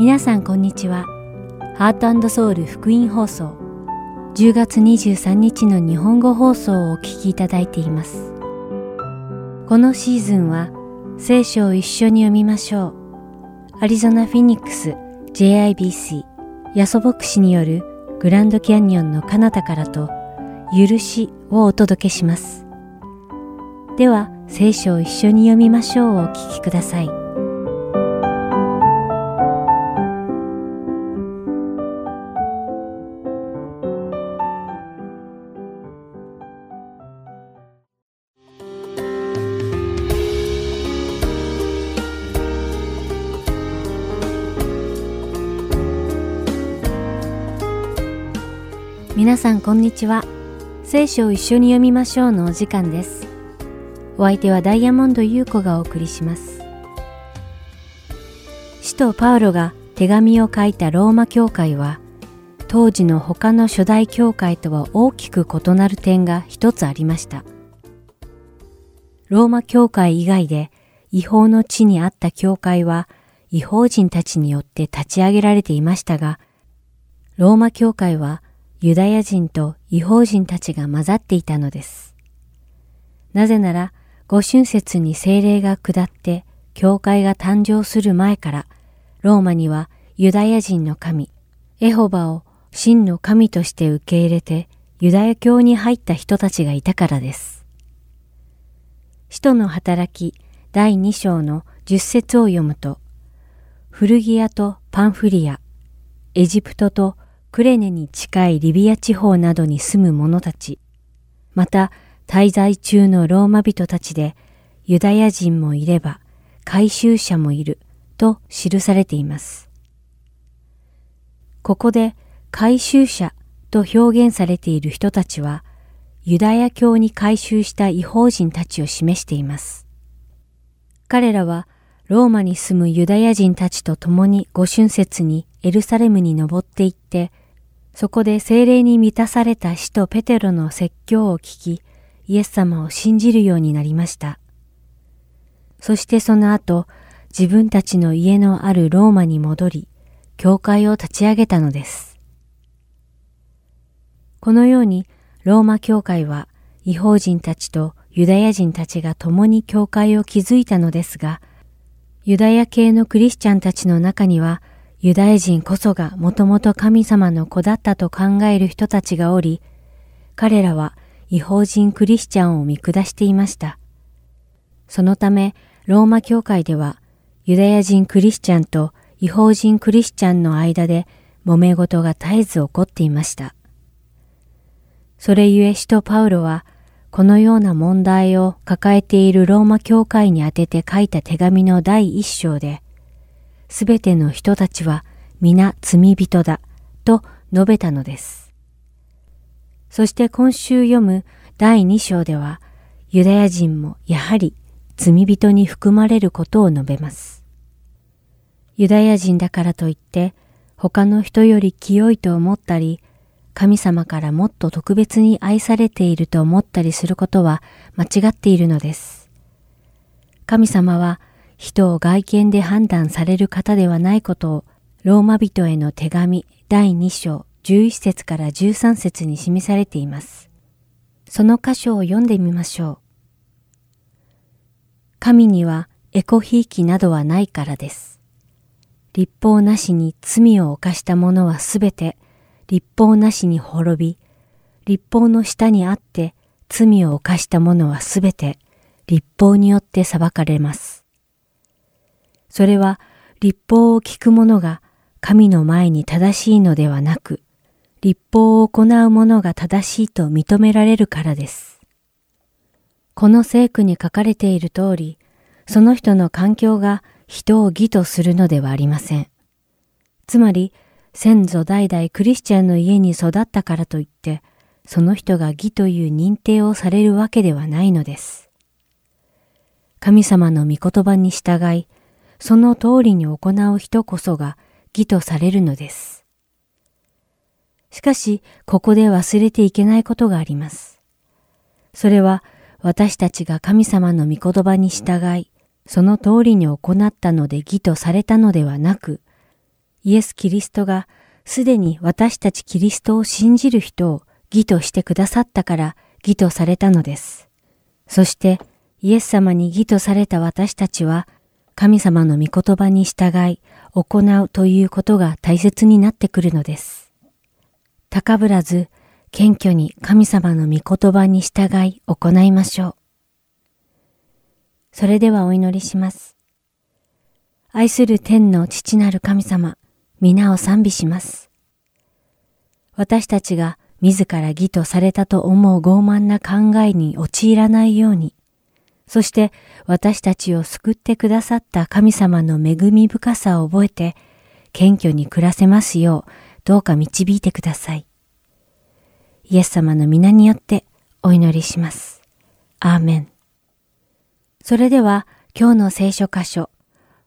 皆さんこんにちは。ハートソウル福音放送10月23日の日本語放送をお聞きいただいています。このシーズンは聖書を一緒に読みましょう。アリゾナ・フィニックス JIBC ヤソ牧師によるグランドキャニオンの彼方からと許しをお届けします。では聖書を一緒に読みましょうをお聞きください。皆さんこんにちは。聖書を一緒に読みましょうのお時間です。お相手はダイヤモンド優子がお送りします。使徒パウロが手紙を書いたローマ教会は、当時の他の初代教会とは大きく異なる点が一つありました。ローマ教会以外で違法の地にあった教会は違法人たちによって立ち上げられていましたが、ローマ教会はユダヤ人と違法人たちが混ざっていたのです。なぜなら、五春節に精霊が下って、教会が誕生する前から、ローマにはユダヤ人の神、エホバを真の神として受け入れて、ユダヤ教に入った人たちがいたからです。使徒の働き第2章の10節を読むと、古着屋とパンフリア、エジプトとクレネに近いリビア地方などに住む者たち、また滞在中のローマ人たちでユダヤ人もいれば回収者もいると記されています。ここで回収者と表現されている人たちはユダヤ教に改宗した違法人たちを示しています。彼らはローマに住むユダヤ人たちと共に五春節にエルサレムに登っていってそこで精霊に満たされた使徒ペテロの説教を聞き、イエス様を信じるようになりました。そしてその後、自分たちの家のあるローマに戻り、教会を立ち上げたのです。このように、ローマ教会は違法人たちとユダヤ人たちが共に教会を築いたのですが、ユダヤ系のクリスチャンたちの中にはユダヤ人こそがもともと神様の子だったと考える人たちがおり、彼らは違法人クリスチャンを見下していました。そのため、ローマ教会では、ユダヤ人クリスチャンと違法人クリスチャンの間で揉め事が絶えず起こっていました。それゆえ使徒パウロは、このような問題を抱えているローマ教会に宛てて書いた手紙の第一章で、すべての人たちは皆罪人だと述べたのです。そして今週読む第2章ではユダヤ人もやはり罪人に含まれることを述べます。ユダヤ人だからといって他の人より清いと思ったり神様からもっと特別に愛されていると思ったりすることは間違っているのです。神様は人を外見で判断される方ではないことを、ローマ人への手紙第2章11節から13節に示されています。その箇所を読んでみましょう。神にはエコひいきなどはないからです。立法なしに罪を犯した者はすべて立法なしに滅び、立法の下にあって罪を犯した者はすべて立法によって裁かれます。それは立法を聞く者が神の前に正しいのではなく、立法を行う者が正しいと認められるからです。この聖句に書かれている通り、その人の環境が人を義とするのではありません。つまり、先祖代々クリスチャンの家に育ったからといって、その人が義という認定をされるわけではないのです。神様の御言葉に従い、その通りに行う人こそが義とされるのです。しかし、ここで忘れていけないことがあります。それは、私たちが神様の御言葉に従い、その通りに行ったので義とされたのではなく、イエス・キリストがすでに私たちキリストを信じる人を義としてくださったから義とされたのです。そしてイエス様に義とされた私たちは神様の御言葉に従い行うということが大切になってくるのです。高ぶらず謙虚に神様の御言葉に従い行いましょう。それではお祈りします。愛する天の父なる神様、皆を賛美します。私たちが自ら義とされたと思う傲慢な考えに陥らないように、そして私たちを救ってくださった神様の恵み深さを覚えて、謙虚に暮らせますよう、どうか導いてください。イエス様の皆によってお祈りします。アーメン。それでは今日の聖書箇所、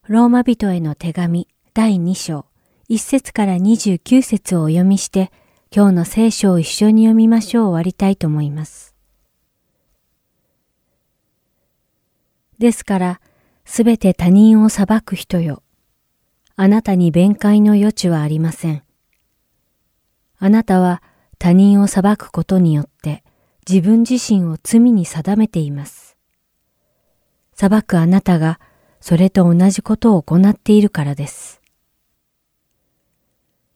ローマ人への手紙第2章、1節から29節をお読みして、今日の聖書を一緒に読みましょう終わりたいと思います。ですから、すべて他人を裁く人よ。あなたに弁解の余地はありません。あなたは他人を裁くことによって自分自身を罪に定めています。裁くあなたがそれと同じことを行っているからです。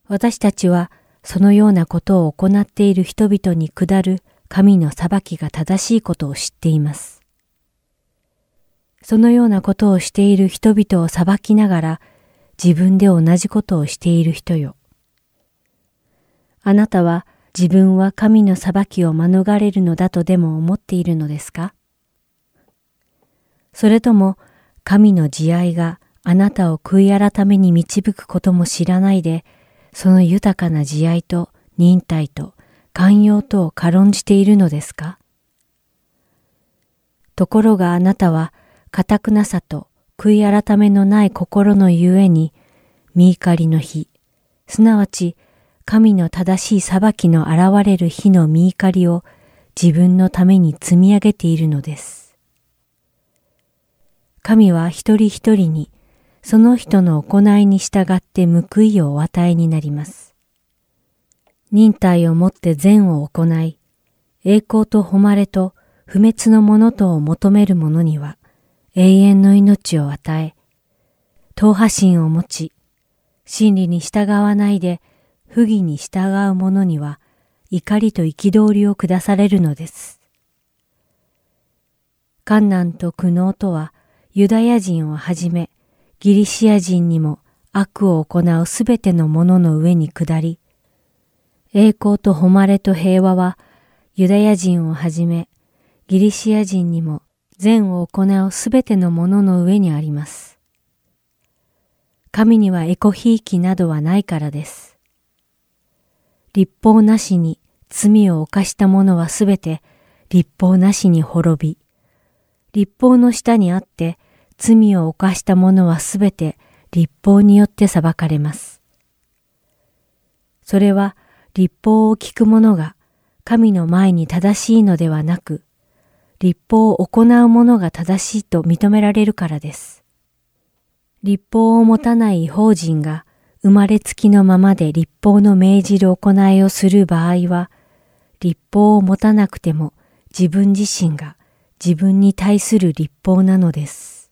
私たちはそのようなことを行っている人々に下る神の裁きが正しいことを知っています。そのようなことをしている人々を裁きながら自分で同じことをしている人よ。あなたは自分は神の裁きを免れるのだとでも思っているのですか？それとも神の慈愛があなたを悔い改めに導くことも知らないで、その豊かな慈愛と忍耐と寛容とを軽んじているのですか？ところがあなたは堅くなさと悔い改めのない心のゆえに、見怒りの日、すなわち神の正しい裁きの現れる日の見怒りを自分のために積み上げているのです。神は一人一人にその人の行いに従って報いをお与えになります。忍耐をもって善を行い、栄光と誉れと不滅のものとを求める者には、永遠の命を与え、党派心を持ち、真理に従わないで不義に従う者には怒りと憤りを下されるのです。観難と苦悩とはユダヤ人をはじめギリシア人にも悪を行うすべての者の上に下り、栄光と誉れと平和はユダヤ人をはじめギリシア人にも善を行うすべてのものの上にあります。神にはエコひいきなどはないからです。立法なしに罪を犯した者はすべて立法なしに滅び、立法の下にあって罪を犯した者はすべて立法によって裁かれます。それは立法を聞く者が神の前に正しいのではなく、立法を行う者が正しいと認められるからです。立法を持たない違法人が生まれつきのままで立法の命じる行いをする場合は、立法を持たなくても自分自身が自分に対する立法なのです。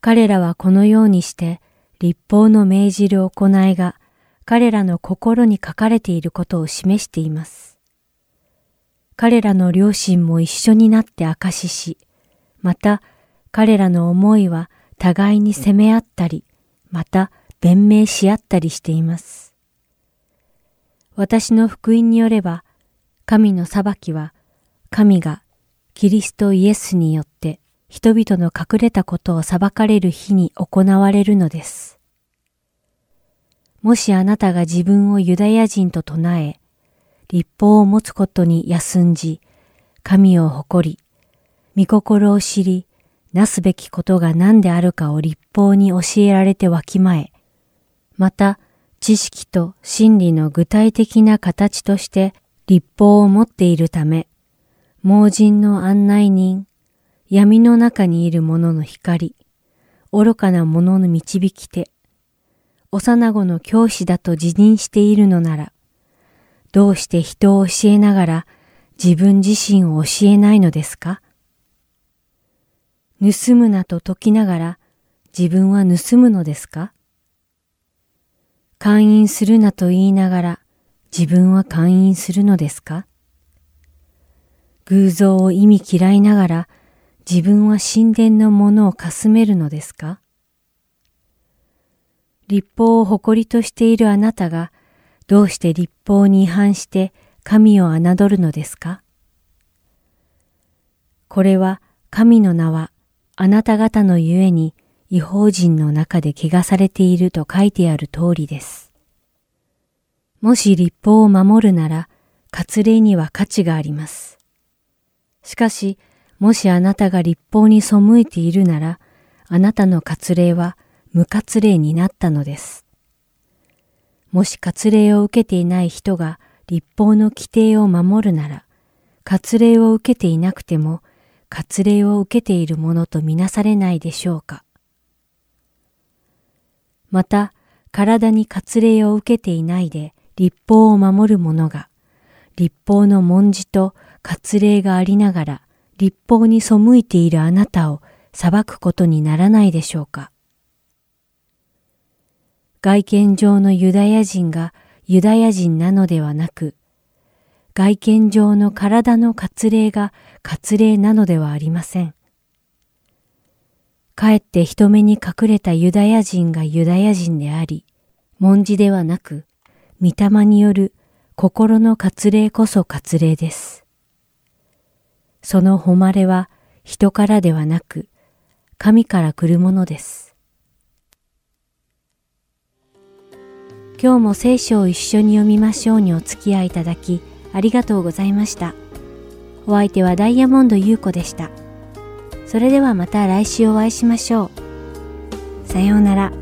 彼らはこのようにして立法の命じる行いが彼らの心に書かれていることを示しています。彼らの両親も一緒になって証しし、また彼らの思いは互いに責め合ったり、また弁明し合ったりしています。私の福音によれば、神の裁きは、神がキリストイエスによって人々の隠れたことを裁かれる日に行われるのです。もしあなたが自分をユダヤ人と唱え、立法を持つことに休んじ、神を誇り、御心を知り、なすべきことが何であるかを立法に教えられてわきまえ、また知識と真理の具体的な形として立法を持っているため、盲人の案内人、闇の中にいる者の光、愚かな者の導き手、幼子の教師だと自認しているのなら、どうして人を教えながら自分自身を教えないのですか？盗むなと説きながら自分は盗むのですか？勧誘するなと言いながら自分は勧誘するのですか？偶像を意味嫌いながら自分は神殿のものをかすめるのですか？立法を誇りとしているあなたがどうして立法に違反して神を侮るのですか？これは神の名はあなた方のゆえに違法人の中で汚されていると書いてある通りです。もし立法を守るなら、割礼には価値があります。しかし、もしあなたが立法に背いているなら、あなたの割礼は無割礼になったのです。もし割礼を受けていない人が立法の規定を守るなら、割礼を受けていなくても割礼を受けているものとみなされないでしょうか。また、体に割礼を受けていないで立法を守る者が、立法の文字と割礼がありながら立法に背いているあなたを裁くことにならないでしょうか。外見上のユダヤ人がユダヤ人なのではなく、外見上の体の割礼が割礼なのではありません。かえって人目に隠れたユダヤ人がユダヤ人であり、文字ではなく、御霊による心の割礼こそ割礼です。その誉れは人からではなく、神から来るものです。今日も聖書を一緒に読みましょうにお付き合いいただき、ありがとうございました。お相手はダイヤモンド優子でした。それではまた来週お会いしましょう。さようなら。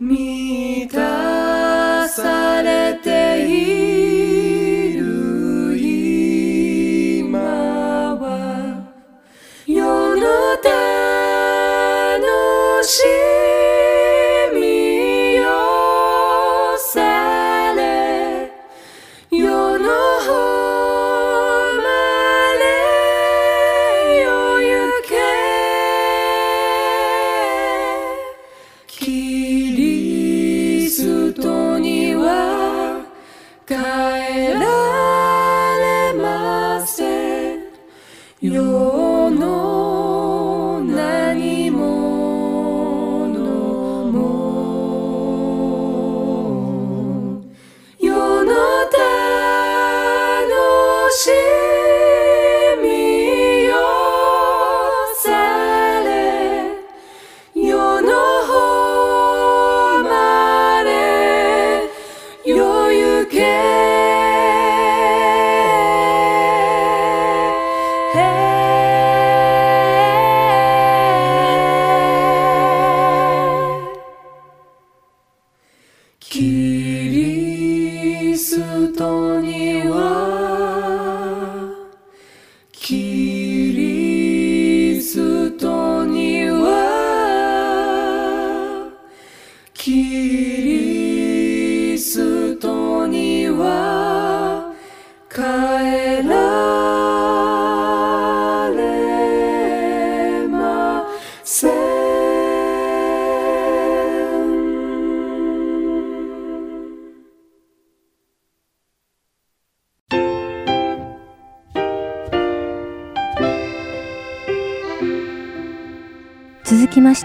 世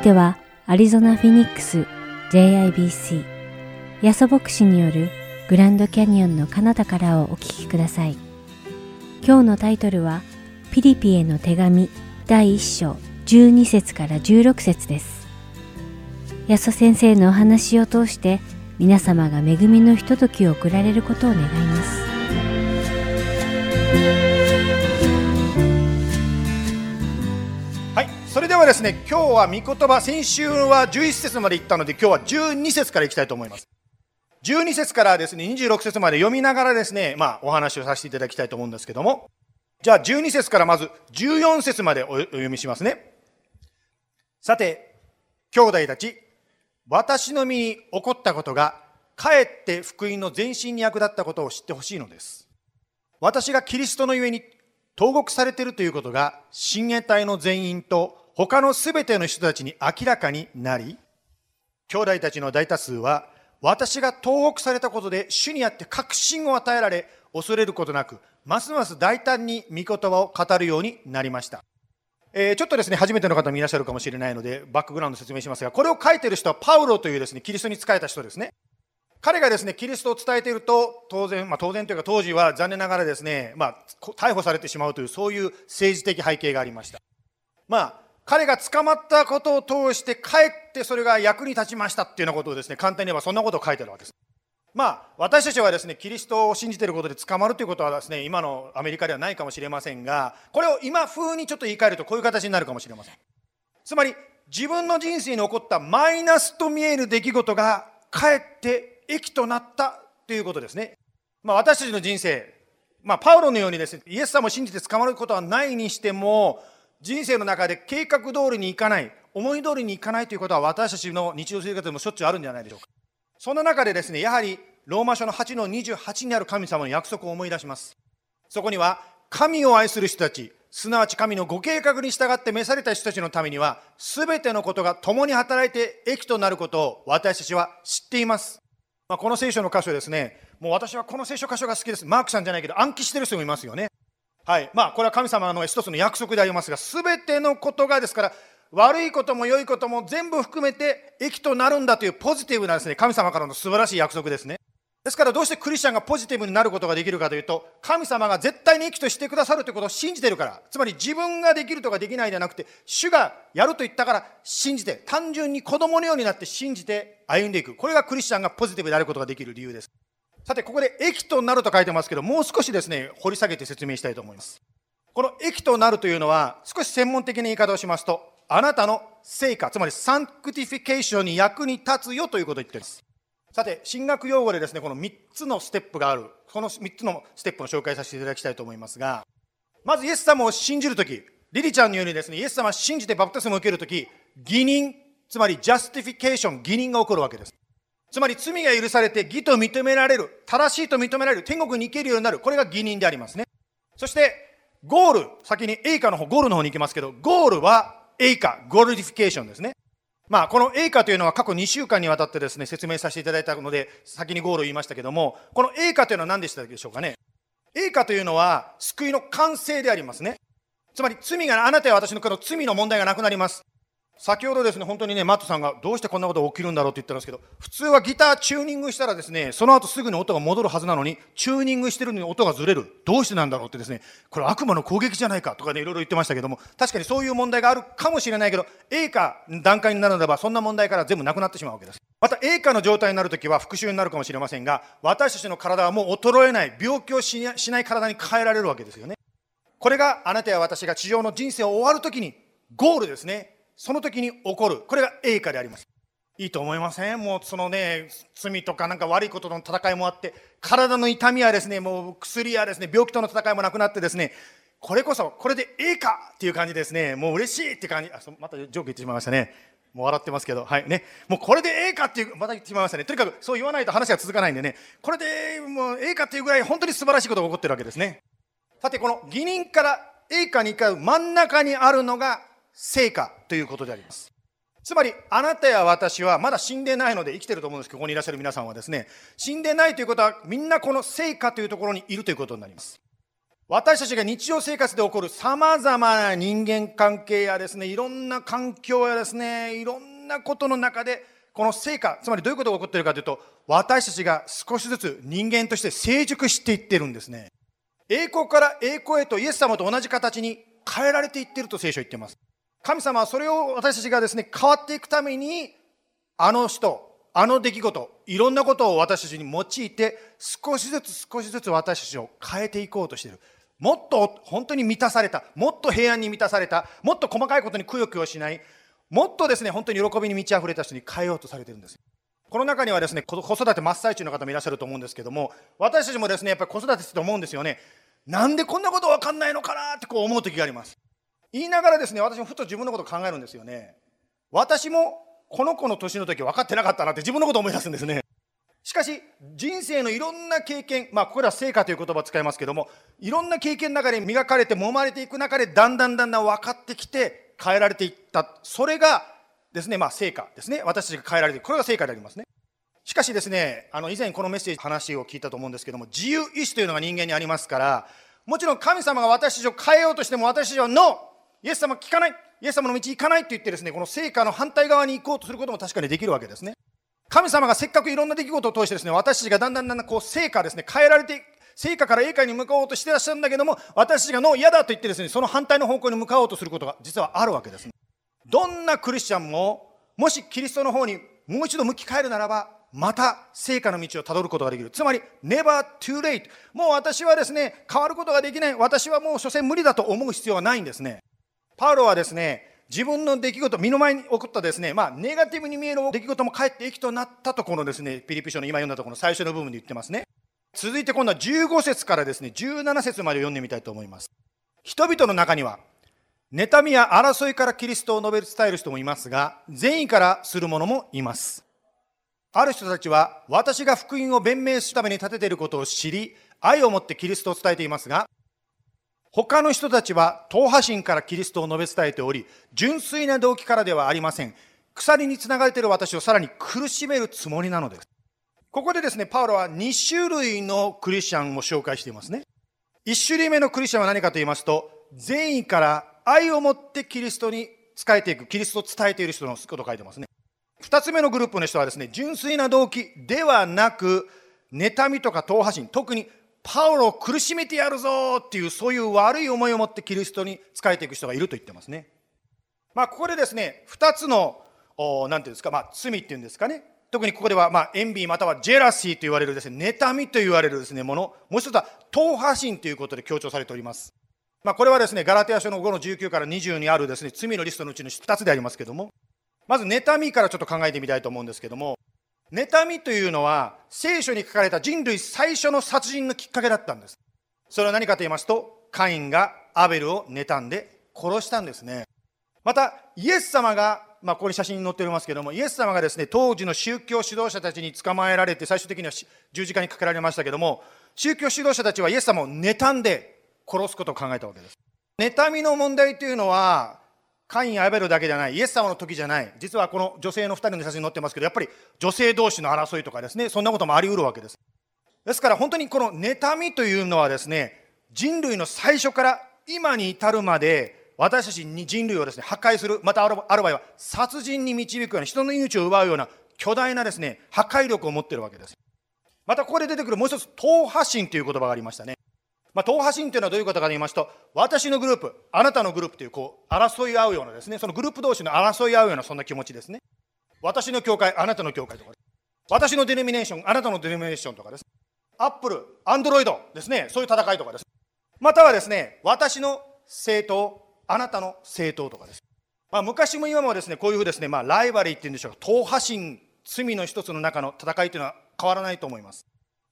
続きましては、アリゾナ・フィニックス JIBC ヤソ牧師によるグランドキャニオンの彼方からをお聞きください。今日のタイトルは、ピリピへの手紙第1章12節から16節です。ヤソ先生のお話を通して、皆様が恵みのひとときを送られることを願います。ではですね、今日は御言葉、先週は11節まで行ったので、今日は12節から行きたいと思います。12節からですね、26節まで読みながらですね、まあ、お話をさせていただきたいと思うんですけども、じゃあ12節からまず14節までお読みしますね。さて、兄弟たち、私の身に起こったことが、かえって福音の前進に役立ったことを知ってほしいのです。私がキリストのゆえに投獄されているということが親衛隊の全員と他のすべての人たちに明らかになり、兄弟たちの大多数は私が投獄されたことで主にあって確信を与えられ、恐れることなく、ますます大胆に御言葉を語るようになりました。えーちょっとですね、初めての方もいらっしゃるかもしれないので、バックグラウンド説明しますが、これを書いてる人はパウロというですね、キリストに仕えた人ですね。彼がですね、キリストを伝えていると、当然、まあ当然というか当時は残念ながらですね、まあ、逮捕されてしまうという、そういう政治的背景がありました。まあ、彼が捕まったことを通して、かえってそれが役に立ちましたっていうようなことをですね、簡単に言えばそんなことを書いてあるわけです。まあ、私たちはですね、キリストを信じていることで捕まるということはですね、今のアメリカではないかもしれませんが、これを今風にちょっと言い換えるとこういう形になるかもしれません。つまり、自分の人生に起こったマイナスと見える出来事が、かえって益となったということですね。まあ、私たちの人生、まあ、パウロのようにですね、イエス様を信じて捕まることはないにしても、人生の中で計画通りにいかない、思い通りにいかないということは私たちの日常生活でもしょっちゅうあるんじゃないでしょうか。そんな中でですね、やはりローマ書の8の28にある神様の約束を思い出します。そこには、神を愛する人たち、すなわち神のご計画に従って召された人たちのためには、すべてのことが共に働いて益となることを私たちは知っています。まあ、この聖書の箇所ですね、もう私はこの聖書箇所が好きです。マークさんじゃないけど暗記してる人もいますよね。はい。まあ、これは神様の一つの約束でありますが、すべてのことがですから、悪いことも良いことも全部含めて益となるんだというポジティブなですね、神様からの素晴らしい約束ですね。ですからどうしてクリスチャンがポジティブになることができるかというと、神様が絶対に益としてくださるということを信じてるから、つまり自分ができるとかできないではなくて、主がやると言ったから信じて、単純に子供のようになって信じて歩んでいく。これがクリスチャンがポジティブであることができる理由です。さて、ここで益となると書いてますけど、もう少しですね、掘り下げて説明したいと思います。この益となるというのは、少し専門的な言い方をしますと、あなたの聖化、つまり sanctification に役に立つよということを言っています。さて、神学用語でですね、この3つのステップがある。この3つのステップの紹介させていただきたいと思いますが、まずイエス様を信じるとき、リリちゃんのようにですね、イエス様を信じてバプテスマを受けるとき、義認、つまり justification、義認が起こるわけです。つまり罪が許されて義と認められる、正しいと認められる、天国に行けるようになる、これが義認でありますね。そして、ゴール、先に栄化の方、ゴールの方に行きますけど、ゴールは栄化、glorification ですね。まあ、この栄化というのは過去2週間にわたってですね、説明させていただいたので、先にゴールを言いましたけども、この栄化というのは何でしたでしょうかね。栄化というのは、救いの完成でありますね。つまり、罪が、あなたや私のこの罪の問題がなくなります。先ほどですね、本当にね、マットさんがどうしてこんなことが起きるんだろうって言ったんですけど、普通はギターチューニングしたらですね、その後すぐに音が戻るはずなのに、チューニングしてるのに音がずれる。どうしてなんだろうってですね、これ悪魔の攻撃じゃないかとかね、いろいろ言ってましたけども、確かにそういう問題があるかもしれないけど、A か段階になるならば、そんな問題から全部なくなってしまうわけです。また A かの状態になるときは復讐になるかもしれませんが、私たちの体はもう衰えない、病気をしない体に変えられるわけですよね。これがあなたや私が地上の人生を終わるときに、ゴールですね。その時に起こる。これが栄華であります。いいと思いません？もうそのね、罪とかなんか悪いことの戦いもあって、体の痛みはですね、もう薬やですね、病気との戦いもなくなってですね、これこそ、これでええかっていう感じですね。もう嬉しいって感じ。あ、またジョーク言ってしまいましたね。もう笑ってますけど、はいね。もうこれでええかっていう、また言ってしまいましたね。とにかくそう言わないと話が続かないんでね、これでもうええかっていうぐらい本当に素晴らしいことが起こってるわけですね。さて、この義人からええかに向かう真ん中にあるのが成果ということであります。つまり、あなたや私はまだ死んでないので生きてると思うんですけど、ここにいらっしゃる皆さんはですね、死んでないということは、みんなこの成果というところにいるということになります。私たちが日常生活で起こる様々な人間関係やですね、いろんな環境やですね、いろんなことの中で、この成果、つまりどういうことが起こっているかというと、私たちが少しずつ人間として成熟していってるんですね。栄光から栄光へとイエス様と同じ形に変えられていってると聖書は言ってます。神様はそれを私たちがですね、変わっていくために、あの人、あの出来事、いろんなことを私たちに用いて、少しずつ少しずつ私たちを変えていこうとしている。もっと本当に満たされた、もっと平安に満たされた、もっと細かいことにくよくよしない、もっとですね、本当に喜びに満ち溢れた人に変えようとされてるんです。この中にはですね、子育て真っ最中の方もいらっしゃると思うんですけども、私たちもですね、やっぱり子育てって思うんですよね。なんでこんなことわかんないのかなってこう思う時があります。言いながらですね、私もふと自分のこと考えるんですよね。私もこの子の年の時分かってなかったなって自分のことを思い出すんですね。しかし、人生のいろんな経験、まあ、ここでは成果という言葉を使いますけども、いろんな経験の中で磨かれて、揉まれていく中で、だんだんだんだん分かってきて、変えられていった。それがですね、まあ、成果ですね。私たちが変えられていく。これが成果でありますね。しかしですね、あの、以前このメッセージ話を聞いたと思うんですけども、自由意志というのが人間にありますから、もちろん神様が私たちを変えようとしても、私たちはノーイエス様聞かないイエス様の道行かないと言ってですねこの成果の反対側に行こうとすることも確かにできるわけですね神様がせっかくいろんな出来事を通してですね私たちがだんだんだんだんこう成果ですね変えられて成果から栄華に向かおうとしてらっしゃるんだけども私たちがの嫌だと言ってですねその反対の方向に向かおうとすることが実はあるわけです、ね、どんなクリスチャンももしキリストの方にもう一度向き変えるならばまた成果の道をたどることができる。つまり、never too late。もう私はですね、変わることができない。私はもう所詮無理だと思う必要はないんですね。パウロはですね、自分の出来事、身の前に起こったですね、まあ、ネガティブに見える出来事もかえって益となったところですね、ピリピ書の今読んだところの最初の部分で言ってますね。続いて今度は15節からですね、17節まで読んでみたいと思います。人々の中には、妬みや争いからキリストを述べ伝える人もいますが、善意からする者もいます。ある人たちは、私が福音を弁明するために立てていることを知り、愛を持ってキリストを伝えていますが、他の人たちは党派心からキリストを述べ伝えており、純粋な動機からではありません。鎖につながれている私をさらに苦しめるつもりなのです。ここでですね、パウロは2種類のクリスチャンを紹介していますね。1種類目のクリスチャンは何かと言いますと、善意から愛を持ってキリストに仕えていく、キリストを伝えている人のことを書いてますね。2つ目のグループの人はですね、純粋な動機ではなく、妬みとか党派心、特にパウロを苦しめてやるぞっていう、そういう悪い思いを持ってキリストに仕えていく人がいると言ってますね。まあ、ここでですね、二つの、なんていうんですか、まあ、罪っていうんですかね。特にここでは、まあ、エンビーまたはジェラシーと言われるですね、妬みと言われるですね、もの。もう一つは、党派心ということで強調されております。まあ、これはですね、ガラテヤ書の5の19から20にあるですね、罪のリストのうちの2つでありますけども、まず、妬みからちょっと考えてみたいと思うんですけども、妬みというのは聖書に書かれた人類最初の殺人のきっかけだったんです。それは何かと言いますと、カインがアベルを妬んで殺したんですね。また、イエス様が、まあ、ここに写真に載っておりますけども、イエス様がですね、当時の宗教指導者たちに捕まえられて、最終的には十字架にかけられましたけども、宗教指導者たちはイエス様を妬んで殺すことを考えたわけです。妬みの問題というのは、カインアベルだけじゃない、イエス様の時じゃない、実はこの女性の2人の写真に載ってますけど、やっぱり女性同士の争いとかですね、そんなこともあり得るわけです。ですから本当にこの妬みというのはですね、人類の最初から今に至るまで、私たちに人類をですね、破壊する、またある場合は殺人に導くような、人の命を奪うような巨大なですね、破壊力を持っているわけです。またここで出てくるもう一つ、党派心という言葉がありましたね。まあ、党派心というのはどういうことかと言いますと、私のグループ、あなたのグループという、こう、争い合うようなですね、そのグループ同士の争い合うような、そんな気持ちですね。私の教会、あなたの教会とか、私のデノミネーション、あなたのデノミネーションとかです。アップル、アンドロイドですね、そういう戦いとかです。またはですね、私の政党、あなたの政党とかです。まあ、昔も今もですね、こういうふうですね、まあ、ライバリーっていうんでしょうか、党派心、罪の一つの中の戦いというのは変わらないと思います。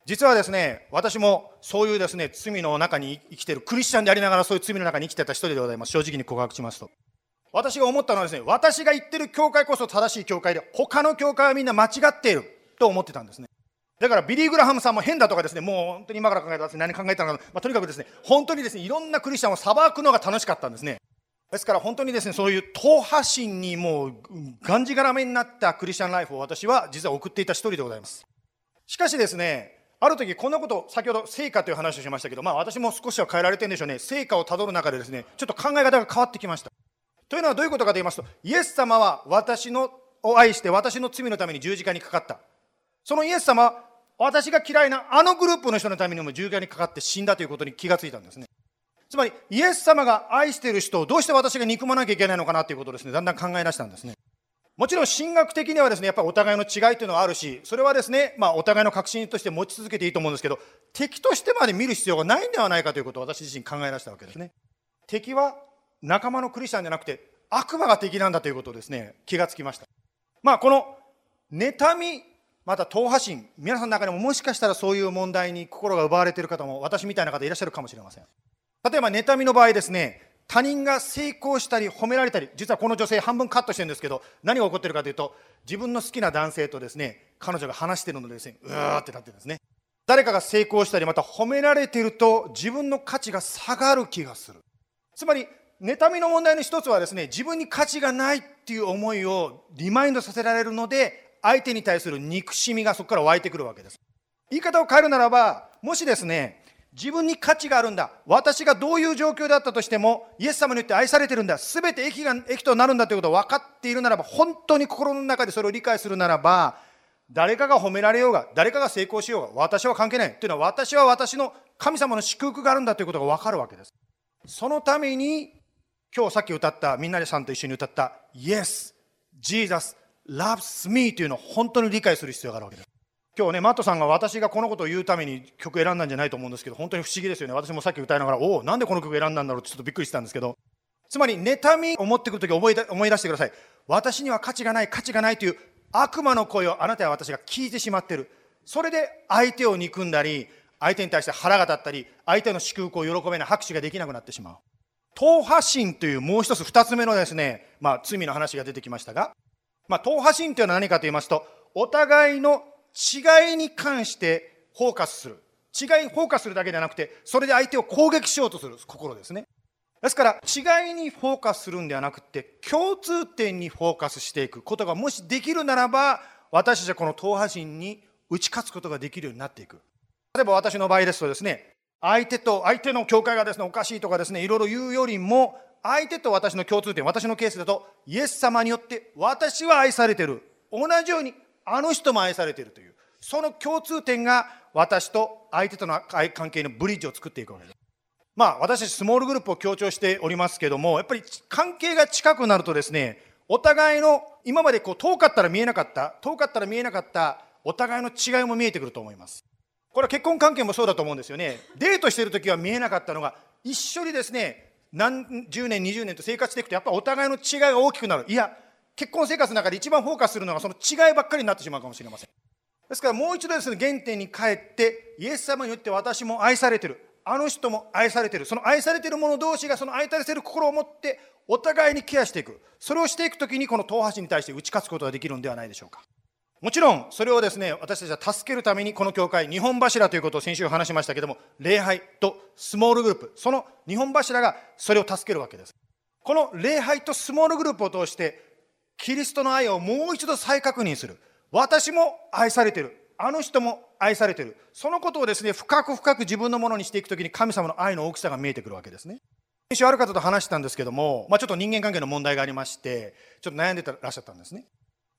実はですね、私もそういうですね、罪の中に生きてる、クリスチャンでありながらそういう罪の中に生きてた一人でございます。正直に告白しますと。私が思ったのはですね、私が言ってる教会こそ正しい教会で、他の教会はみんな間違っていると思ってたんですね。だからビリー・グラハムさんも変だとかですね、もう本当に今から考えたら何考えたのか、まあ、とにかくですね、本当にですね、いろんなクリスチャンを裁くのが楽しかったんですね。ですから本当にですね、そういう党派心にもうがんじがらめになったクリスチャンライフを私は実は送っていた一人でございます。しかしですね、ある時こんなこと先ほど成果という話をしましたけど、まあ、私も少しは変えられてるんでしょうね。成果をたどる中でですねちょっと考え方が変わってきました。というのはどういうことかと言いますとイエス様は私のを愛して私の罪のために十字架にかかった。そのイエス様は私が嫌いなあのグループの人のためにも十字架にかかって死んだということに気がついたんですね。つまりイエス様が愛している人をどうして私が憎まなきゃいけないのかなということをですねだんだん考え出したんですね。もちろん神学的にはですね、やっぱりお互いの違いというのはあるし、それはですね、まあお互いの確信として持ち続けていいと思うんですけど、敵としてまで見る必要がないんではないかということを私自身考え出したわけですね。敵は仲間のクリスチャンじゃなくて、悪魔が敵なんだということをですね、気がつきました。まあこの、妬み、また党派心、皆さんの中にももしかしたらそういう問題に心が奪われている方も、私みたいな方いらっしゃるかもしれません。例えば、妬みの場合ですね、他人が成功したり褒められたり実はこの女性半分カットしてるんですけど何が起こってるかというと自分の好きな男性とですね彼女が話してるのでですねうわーってなってるんですね。誰かが成功したりまた褒められていると自分の価値が下がる気がする。つまり妬みの問題の一つはですね自分に価値がないっていう思いをリマインドさせられるので相手に対する憎しみがそこから湧いてくるわけです。言い方を変えるならばもしですね自分に価値があるんだ。私がどういう状況であったとしても、イエス様によって愛されてるんだ。すべて益が、益となるんだということを分かっているならば、本当に心の中でそれを理解するならば、誰かが褒められようが、誰かが成功しようが、私は関係ない。というのは、私は私の神様の祝福があるんだということが分かるわけです。そのために、今日さっき歌った、みんなでさんと一緒に歌った、Yes, Jesus loves me というのを本当に理解する必要があるわけです。今日ね、マットさんが私がこのことを言うために曲選んだんじゃないと思うんですけど、本当に不思議ですよね。私もさっき歌いながら、おお、なんでこの曲選んだんだろうってちょっとびっくりしたんですけど、つまり、妬みを持ってくるとき思い思い出してください。私には価値がない、価値がないという悪魔の声をあなたや私が聞いてしまってる。それで相手を憎んだり、相手に対して腹が立ったり、相手の祝福を喜べない拍手ができなくなってしまう。党派心というもう一つ二つ目のですね、まあ罪の話が出てきましたが、まあ党派心というのは何かと言いますと、お互いの違いに関してフォーカスする。違いにフォーカスするだけではなくて、それで相手を攻撃しようとする心ですね。ですから、違いにフォーカスするんではなくて、共通点にフォーカスしていくことがもしできるならば、私たちはこの党派人に打ち勝つことができるようになっていく。例えば私の場合ですとですね、相手と、相手の教会がですね、おかしいとかですね、いろいろ言うよりも、相手と私の共通点、私のケースだと、イエス様によって私は愛されてる。同じようにあの人も愛されているという、その共通点が私と相手との関係のブリッジを作っていくわけです。まあ私たちスモールグループを強調しておりますけども、やっぱり関係が近くなるとですね、お互いの今までこう遠かったら見えなかった、遠かったら見えなかったお互いの違いも見えてくると思います。これは結婚関係もそうだと思うんですよね。デートしてる時は見えなかったのが、一緒にですね、何十年、20年と生活していくと、やっぱお互いの違いが大きくなる。いや、結婚生活の中で一番フォーカスするのがその違いばっかりになってしまうかもしれません。ですからもう一度ですね、原点に帰って、イエス様によって私も愛されてる。あの人も愛されてる。その愛されてる者同士がその愛されてる心を持ってお互いにケアしていく。それをしていくときにこの党派心に対して打ち勝つことができるのではないでしょうか。もちろん、それをですね、私たちは助けるためにこの教会、日本柱ということを先週話しましたけども、礼拝とスモールグループ、その日本柱がそれを助けるわけです。この礼拝とスモールグループを通してキリストの愛をもう一度再確認する。私も愛されてる。あの人も愛されてる。そのことをですね深く深く自分のものにしていくときに神様の愛の大きさが見えてくるわけですね。先週ある方と話したんですけども、まあ、ちょっと人間関係の問題がありましてちょっと悩んでらっしゃったんですね。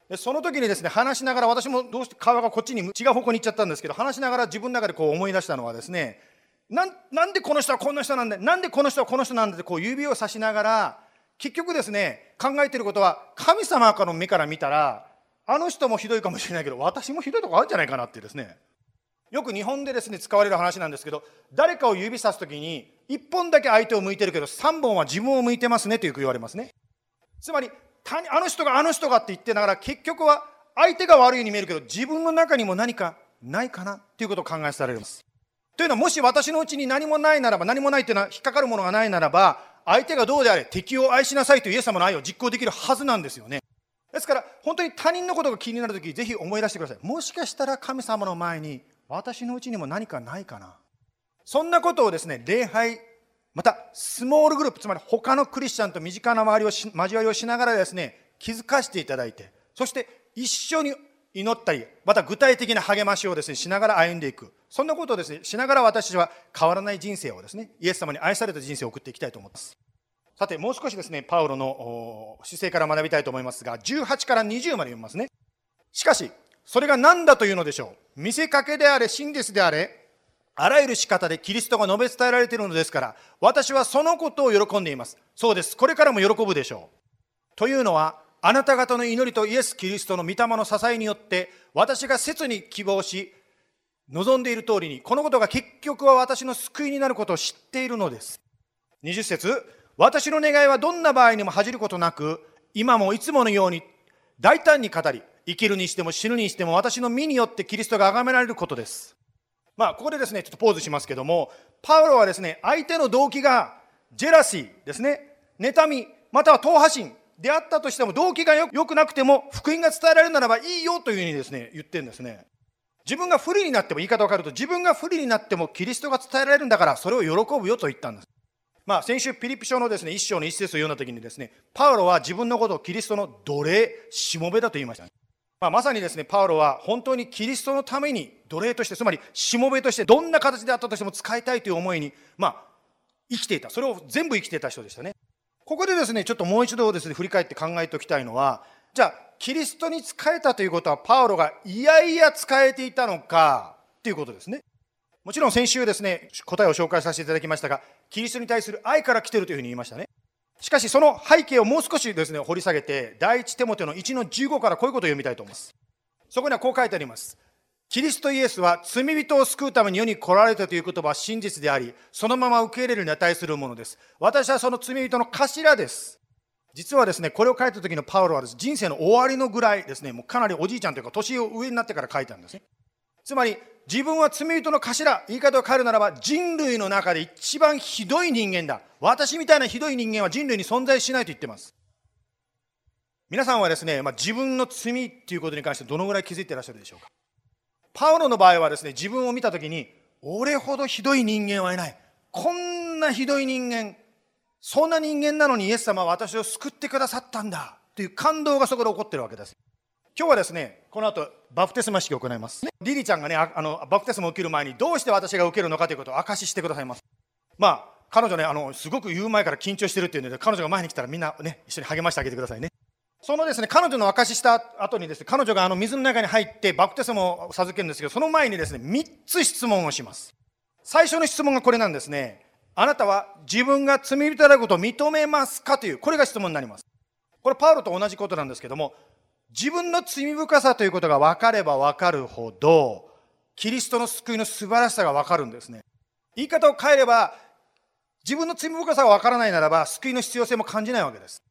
でその時にですね話しながら私もどうして顔がこっちに違う方向に行っちゃったんですけど話しながら自分の中でこう思い出したのはですねななんでこの人はこんな人なんだなんでこの人はこの人なんだってこう指をさしながら結局ですね考えていることは神様かの目から見たらあの人もひどいかもしれないけど私もひどいとこあるんじゃないかなってですね。よく日本でですね使われる話なんですけど誰かを指さす時に1本だけ相手を向いてるけど3本は自分を向いてますねとよく言われますね。つまりあの人があの人がって言ってながら結局は相手が悪いように見えるけど自分の中にも何かないかなということを考えされます。というのはもし私のうちに何もないならば何もないというのは引っかかるものがないならば相手がどうであれ敵を愛しなさいというイエス様の愛を実行できるはずなんですよね。ですから本当に他人のことが気になるときぜひ思い出してください。もしかしたら神様の前に私のうちにも何かないかな。そんなことをですね礼拝またスモールグループつまり他のクリスチャンと身近な周りを交わりをしながらですね気づかせていただいてそして一緒に祈ったりまた具体的な励ましをですねしながら歩んでいくそんなことをですねしながら私たちは変わらない人生をですねイエス様に愛された人生を送っていきたいと思いますさてもう少しですねパウロの姿勢から学びたいと思いますが18から20まで読みますねしかしそれが何だというのでしょう見せかけであれ真実であれあらゆる仕方でキリストが述べ伝えられているのですから、私はそのことを喜んでいます。そうです。これからも喜ぶでしょう。というのは、あなた方の祈りとイエス・キリストの御霊の支えによって、私が切に希望し、望んでいる通りに、このことが結局は私の救いになることを知っているのです。20節私の願いはどんな場合にも恥じることなく、今もいつものように大胆に語り、生きるにしても死ぬにしても私の身によってキリストが崇められることです。まあ、ここでですね、ちょっとポーズしますけども、パウロはですね、相手の動機がジェラシーですね、妬み、または党派心であったとしても、動機がよくなくても、福音が伝えられるならばいいよというふうにですね、言ってるんですね。自分が不利になっても、言い方を変えると、自分が不利になっても、キリストが伝えられるんだから、それを喜ぶよと言ったんです。まあ、先週、ピリピ書のですね、一章の一節を読んだ時にですね、パウロは自分のことをキリストの奴隷、しもべだと言いました。まあ、まさにですね、パウロは本当にキリストのために奴隷として、つまりしもべとしてどんな形であったとしても使いたいという思いに、まあ、生きていた。それを全部生きていた人でしたね。ここでですね、ちょっともう一度ですね、振り返って考えておきたいのは、じゃあ、キリストに仕えたということは、パウロがいやいや使えていたのか、ということですね。もちろん先週ですね、答えを紹介させていただきましたが、キリストに対する愛から来てるというふうに言いましたね。しかしその背景をもう少しですね、掘り下げて、第一テモテの1の15からこういうことを読みたいと思います。そこにはこう書いてあります。キリストイエスは罪人を救うために世に来られたという言葉は真実であり、そのまま受け入れるに値するものです。私はその罪人の頭です。実はですね、これを書いた時のパウロはです、人生の終わりのぐらいですね、もうかなりおじいちゃんというか、年上になってから書いたんですね。つまり、自分は罪人の頭、言い方を変えるならば、人類の中で一番ひどい人間だ。私みたいなひどい人間は人類に存在しないと言ってます。皆さんはですね、まあ、自分の罪っていうことに関してどのぐらい気づいていらっしゃるでしょうか？パウロの場合はですね、自分を見たときに、俺ほどひどい人間はいない。こんなひどい人間、そんな人間なのにイエス様は私を救ってくださったんだ。という感動がそこで起こってるわけです。今日はですね、この後、バプテスマ式を行います。リリちゃんがね、あの、バプテスマを受ける前に、どうして私が受けるのかということを明かししてくださいます。まあ、彼女ね、あの、すごく言う前から緊張してるっていうので、彼女が前に来たらみんなね、一緒に励ましてあげてくださいね。そのですね、彼女の証しした後にですね、彼女があの水の中に入ってバプテスマを授けるんですけど、その前にですね、3つ質問をします。最初の質問がこれなんですね。あなたは自分が罪人であることを認めますかという、これが質問になります。これパウロと同じことなんですけども、自分の罪深さということが分かれば分かるほど、キリストの救いの素晴らしさが分かるんですね。言い方を変えれば、自分の罪深さが分からないならば、救いの必要性も感じないわけです。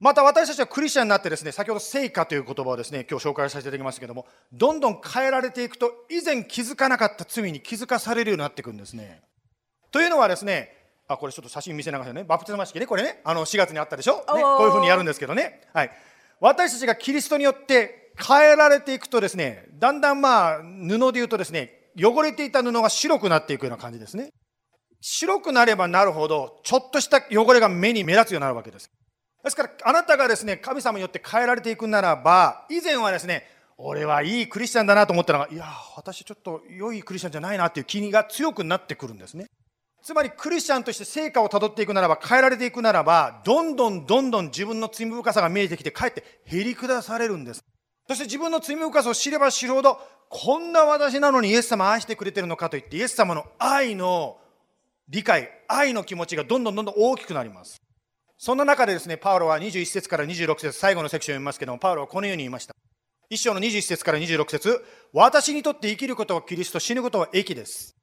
また私たちはクリスチャンになってですね、先ほど聖歌という言葉をですね、今日紹介させていただきましたけども、どんどん変えられていくと、以前気づかなかった罪に気づかされるようになっていくんですね。というのはですね、あ、これちょっと写真見せながらね、バプテスマ式ね、これね、あの4月にあったでしょ、ね、こういうふうにやるんですけどね。はい。私たちがキリストによって変えられていくとですね、だんだんまあ、布で言うとですね、汚れていた布が白くなっていくような感じですね。白くなればなるほど、ちょっとした汚れが目に目立つようになるわけです。ですから、あなたがですね、神様によって変えられていくならば、以前はですね、俺はいいクリスチャンだなと思ったのが、いや、私ちょっと良いクリスチャンじゃないなっていう気が強くなってくるんですね。つまりクリスチャンとして成果をたどっていくならば、変えられていくならば、どんどんどんどん自分の罪深さが見えてきて、かえって減り下されるんです。そして自分の罪深さを知れば知るほど、こんな私なのにイエス様愛してくれてるのかといって、イエス様の愛の理解、愛の気持ちがどんどんどんどん大きくなります。そんな中でですね、パウロは21節から26節最後のセクションを読みますけども、パウロはこのように言いました。一章の21節から26節私にとって生きることはキリスト、死ぬことは益です。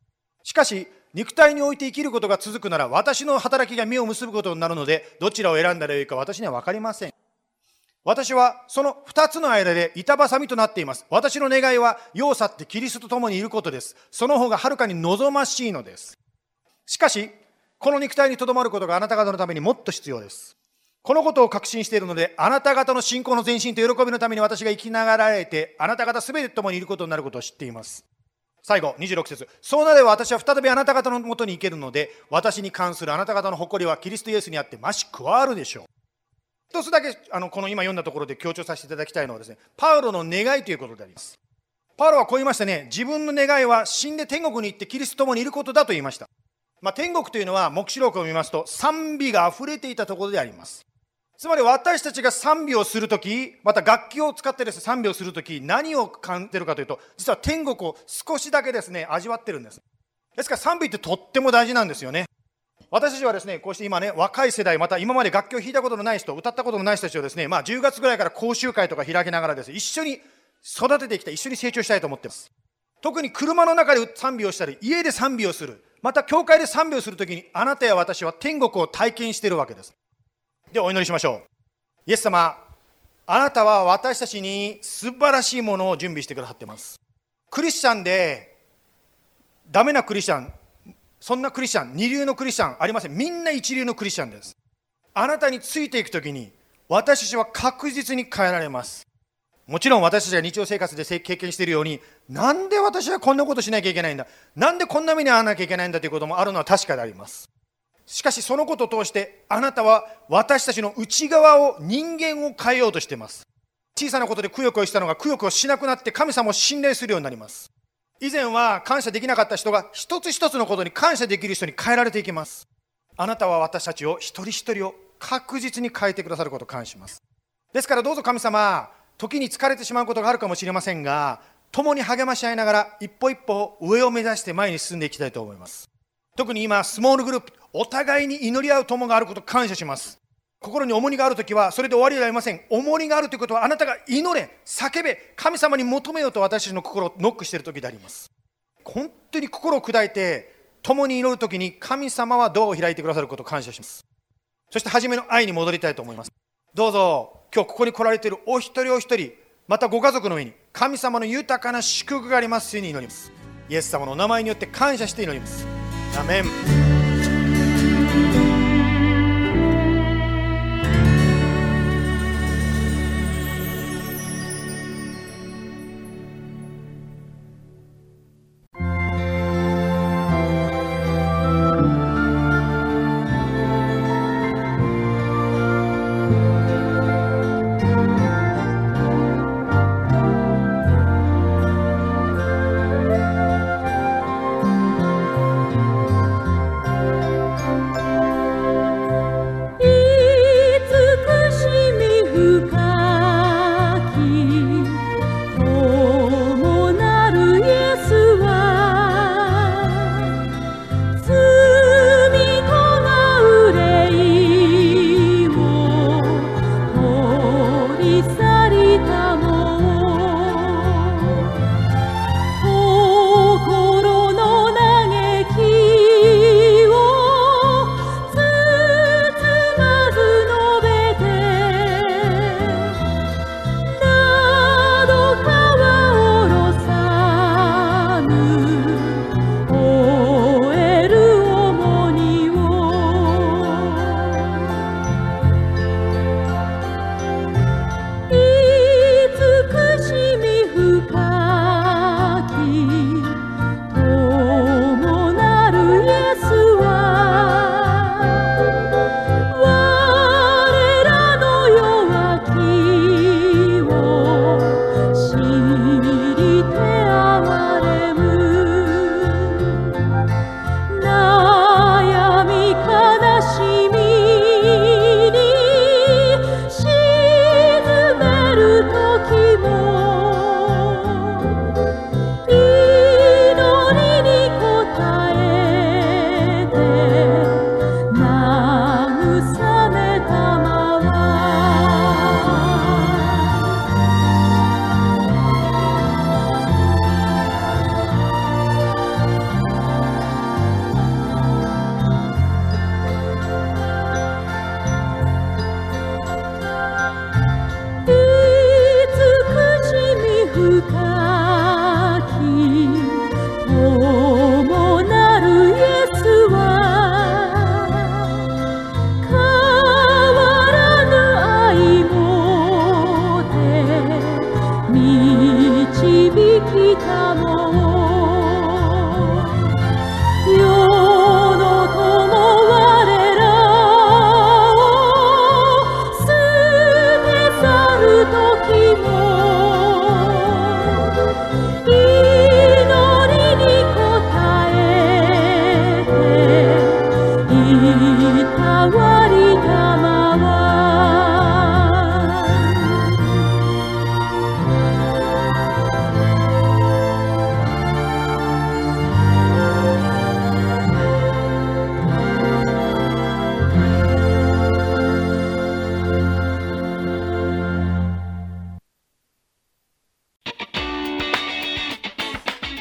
しかし、肉体において生きることが続くなら、私の働きが実を結ぶことになるので、どちらを選んだらよいか私には分かりません。私はその二つの間で板挟みとなっています。私の願いは、世を去ってキリストと共にいることです。その方がはるかに望ましいのです。しかし、この肉体にとどまることがあなた方のためにもっと必要です。このことを確信しているので、あなた方の信仰の前進と喜びのために私が生きながらえて、あなた方すべて共にいることになることを知っています。最後、26節そうなれば私は再びあなた方のもとに行けるので、私に関するあなた方の誇りはキリストイエスにあって増し加わるでしょう。一つだけ、あの、この今読んだところで強調させていただきたいのはですね、パウロの願いということであります。パウロはこう言いましたね、自分の願いは死んで天国に行ってキリストと共にいることだと言いました。まあ、天国というのは、黙示録を見ますと、賛美が溢れていたところであります。つまり私たちが賛美をするとき、また楽器を使ってですね、賛美をするとき、何を感じてるかというと、実は天国を少しだけですね、味わってるんです。ですから賛美ってとっても大事なんですよね。私たちはですね、こうして今ね、若い世代、また今まで楽器を弾いたことのない人、歌ったことのない人たちをですね、まあ10月ぐらいから講習会とか開きながらですね、一緒に育てていきたい、一緒に成長したいと思ってます。特に車の中で賛美をしたり、家で賛美をする。また教会で賛美をするときにあなたや私は天国を体験しているわけです。でお祈りしましょう。イエス様あなたは私たちに素晴らしいものを準備してくださってます。クリスチャンでダメなクリスチャンそんなクリスチャン二流のクリスチャンありません。みんな一流のクリスチャンです。あなたについていくときに私たちは確実に変えられます。もちろん私たちが日常生活で経験しているように、なんで私はこんなことしなきゃいけないんだ、なんでこんな目に遭わなきゃいけないんだということもあるのは確かであります。しかしそのことを通して、あなたは私たちの内側を、人間を変えようとしています。小さなことでくよくよしたのがくよくよしなくなって神様を信頼するようになります。以前は感謝できなかった人が一つ一つのことに感謝できる人に変えられていきます。あなたは私たちを一人一人を確実に変えてくださることを感謝します。ですからどうぞ神様、時に疲れてしまうことがあるかもしれませんが、共に励まし合いながら、一歩一歩上を目指して前に進んでいきたいと思います。特に今、スモールグループ、お互いに祈り合う友があること感謝します。心に重荷があるときは、それで終わりではありません。重荷があるということは、あなたが祈れ、叫べ、神様に求めようと私たちの心をノックしているときであります。本当に心を砕いて、共に祈るときに神様はドアを開いてくださることを感謝します。そして初めの愛に戻りたいと思います。どうぞ今日ここに来られているお一人お一人またご家族の上に神様の豊かな祝福がありますように祈ります。イエス様のお名前によって感謝して祈ります。アメン。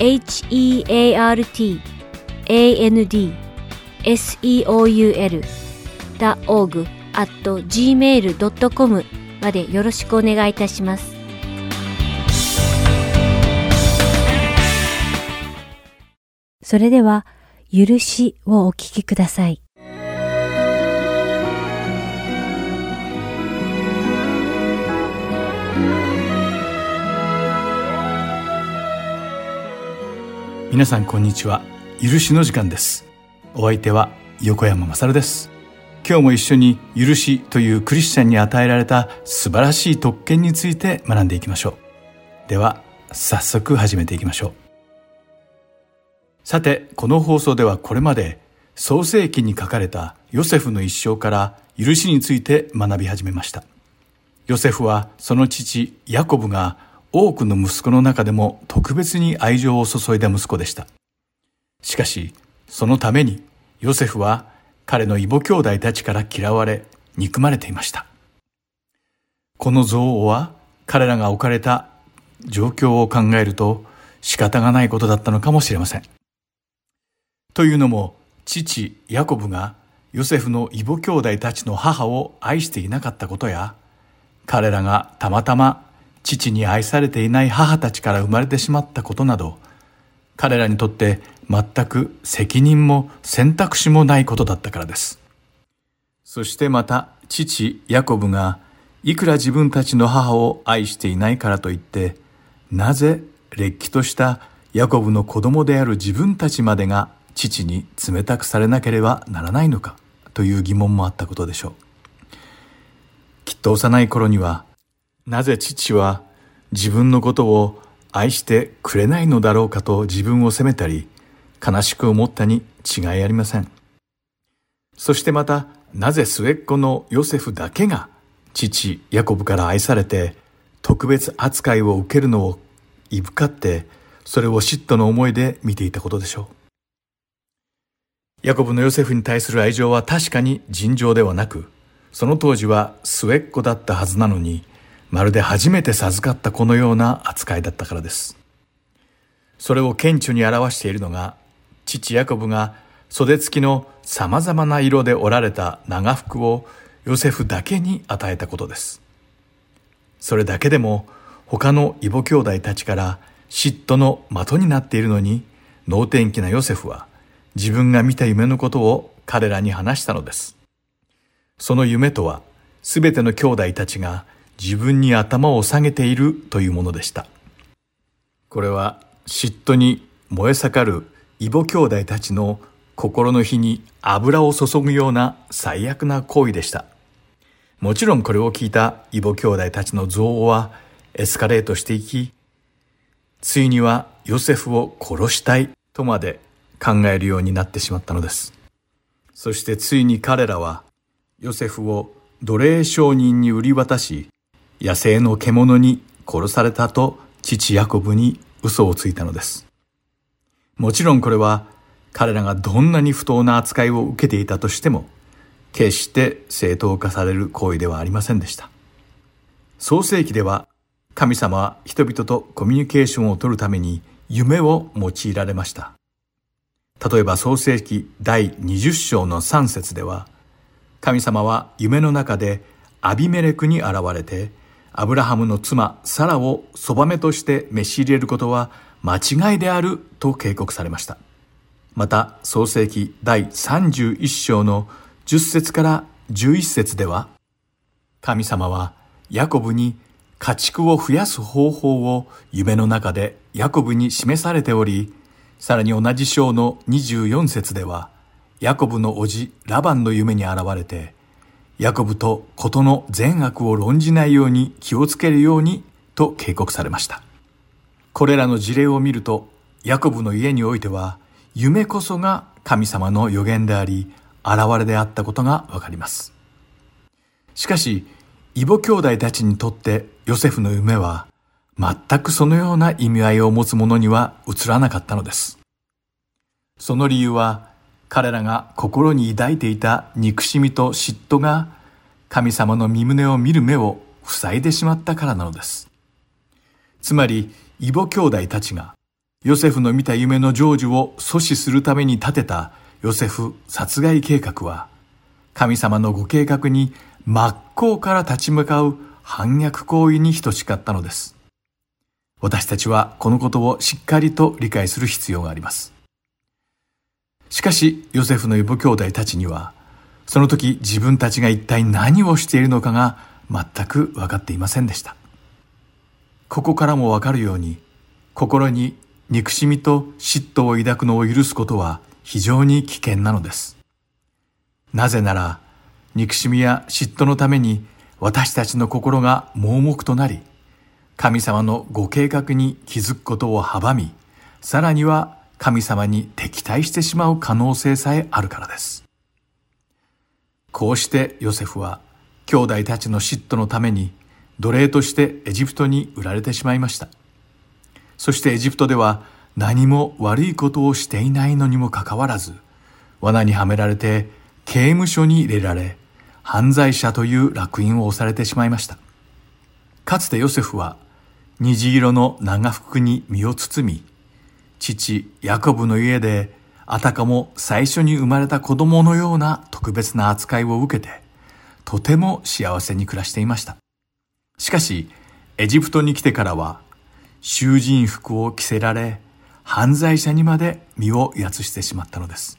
heartandseoul.org at gmail.com までよろしくお願いいたします。それでは、許しをお聞きください。皆さんこんにちは。許しの時間です。お相手は横山まさるです。今日も一緒に許しというクリスチャンに与えられた素晴らしい特権について学んでいきましょう。では早速始めていきましょう。さてこの放送ではこれまで創世記に書かれたヨセフの一生から許しについて学び始めました。ヨセフはその父ヤコブが多くの息子の中でも特別に愛情を注いだ息子でした。しかし、そのためにヨセフは彼の異母兄弟たちから嫌われ、憎まれていました。この憎悪は彼らが置かれた状況を考えると仕方がないことだったのかもしれません。というのも、父ヤコブがヨセフの異母兄弟たちの母を愛していなかったことや、彼らがたまたま父に愛されていない母たちから生まれてしまったことなど、彼らにとって全く責任も選択肢もないことだったからです。そしてまた父ヤコブがいくら自分たちの母を愛していないからといって、なぜれっきとしたヤコブの子供である自分たちまでが父に冷たくされなければならないのかという疑問もあったことでしょう。きっと幼い頃にはなぜ父は自分のことを愛してくれないのだろうかと自分を責めたり悲しく思ったに違いありません。そしてまたなぜ末っ子のヨセフだけが父ヤコブから愛されて特別扱いを受けるのをいぶかってそれを嫉妬の思いで見ていたことでしょう。ヤコブのヨセフに対する愛情は確かに尋常ではなく、その当時は末っ子だったはずなのに、まるで初めて授かった子のような扱いだったからです。それを顕著に表しているのが、父ヤコブが袖付きの様々な色で織られた長服をヨセフだけに与えたことです。それだけでも他の異母兄弟たちから嫉妬の的になっているのに、能天気なヨセフは自分が見た夢のことを彼らに話したのです。その夢とは、すべての兄弟たちが自分に頭を下げているというものでした。これは嫉妬に燃え盛る異母兄弟たちの心の火に油を注ぐような最悪な行為でした。もちろんこれを聞いた異母兄弟たちの憎悪はエスカレートしていき、ついにはヨセフを殺したいとまで考えるようになってしまったのです。そしてついに彼らはヨセフを奴隷商人に売り渡し、野生の獣に殺されたと父ヤコブに嘘をついたのです。もちろんこれは彼らがどんなに不当な扱いを受けていたとしても、決して正当化される行為ではありませんでした。創世記では神様は人々とコミュニケーションを取るために夢を用いられました。例えば創世記第20章の3節では、神様は夢の中でアビメレクに現れて、アブラハムの妻サラをそばめとして召し入れることは間違いであると警告されました。また創世記第31章の10節から11節では、神様はヤコブに家畜を増やす方法を夢の中でヤコブに示されており、さらに同じ章の24節では、ヤコブの叔父ラバンの夢に現れて、ヤコブとことの善悪を論じないように気をつけるようにと警告されました。これらの事例を見ると、ヤコブの家においては、夢こそが神様の予言であり、現れであったことがわかります。しかし、異母兄弟たちにとってヨセフの夢は、全くそのような意味合いを持つものには映らなかったのです。その理由は、彼らが心に抱いていた憎しみと嫉妬が神様の身胸を見る目を塞いでしまったからなのです。つまり、異母兄弟たちがヨセフの見た夢の成就を阻止するために立てたヨセフ殺害計画は、神様のご計画に真っ向から立ち向かう反逆行為に等しかったのです。私たちはこのことをしっかりと理解する必要があります。しかし、ヨセフの異母兄弟たちには、その時自分たちが一体何をしているのかが全く分かっていませんでした。ここからもわかるように、心に憎しみと嫉妬を抱くのを許すことは非常に危険なのです。なぜなら、憎しみや嫉妬のために私たちの心が盲目となり、神様のご計画に気づくことを阻み、さらには神様に敵対してしまう可能性さえあるからです。こうしてヨセフは兄弟たちの嫉妬のために奴隷としてエジプトに売られてしまいました。そしてエジプトでは何も悪いことをしていないのにもかかわらず、罠にはめられて刑務所に入れられ、犯罪者という烙印を押されてしまいました。かつてヨセフは虹色の長服に身を包み、父ヤコブの家であたかも最初に生まれた子供のような特別な扱いを受けて、とても幸せに暮らしていました。しかし、エジプトに来てからは、囚人服を着せられ、犯罪者にまで身をやつしてしまったのです。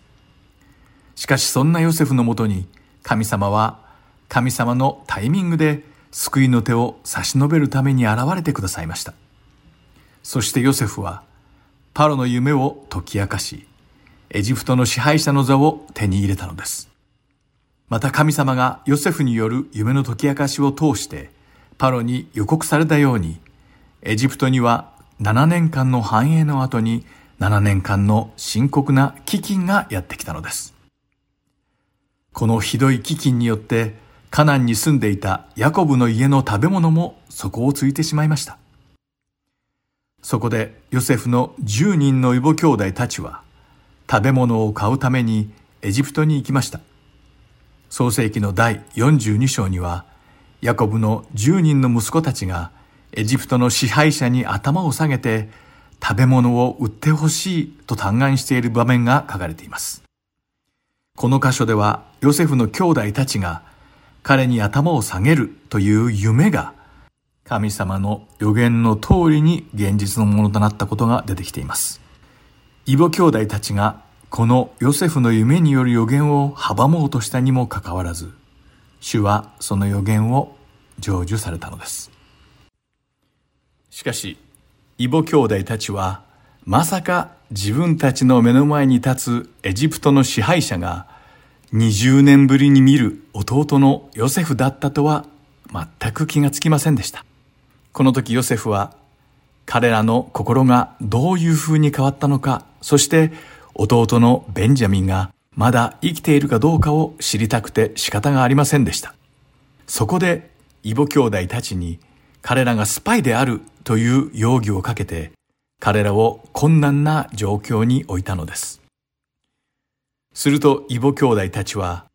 しかしそんなヨセフのもとに、神様は神様のタイミングで救いの手を差し伸べるために現れてくださいました。そしてヨセフはパロの夢を解き明かし、エジプトの支配者の座を手に入れたのです。また神様がヨセフによる夢の解き明かしを通して、パロに予告されたように、エジプトには7年間の繁栄の後に7年間の深刻な飢饉がやってきたのです。このひどい飢饉によってカナンに住んでいたヤコブの家の食べ物も底をついてしまいました。そこでヨセフの10人の異母兄弟たちは食べ物を買うためにエジプトに行きました。創世記の第42章にはヤコブの10人の息子たちがエジプトの支配者に頭を下げて食べ物を売ってほしいと嘆願している場面が書かれています。この箇所ではヨセフの兄弟たちが彼に頭を下げるという夢が神様の予言の通りに現実のものとなったことが出てきています。異母兄弟たちがこのヨセフの夢による予言を阻もうとしたにもかかわらず、主はその予言を成就されたのです。しかし、イボ兄弟たちは、まさか自分たちの目の前に立つエジプトの支配者が20年ぶりに見る弟のヨセフだったとは全く気がつきませんでした。この時ヨセフは彼らの心がどういう風に変わったのか、そして弟のベンジャミンがまだ生きているかどうかを知りたくて仕方がありませんでした。そこでイボ兄弟たちに彼らがスパイであるという容疑をかけて彼らを困難な状況に置いたのです。するとイボ兄弟たちは